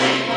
Amen.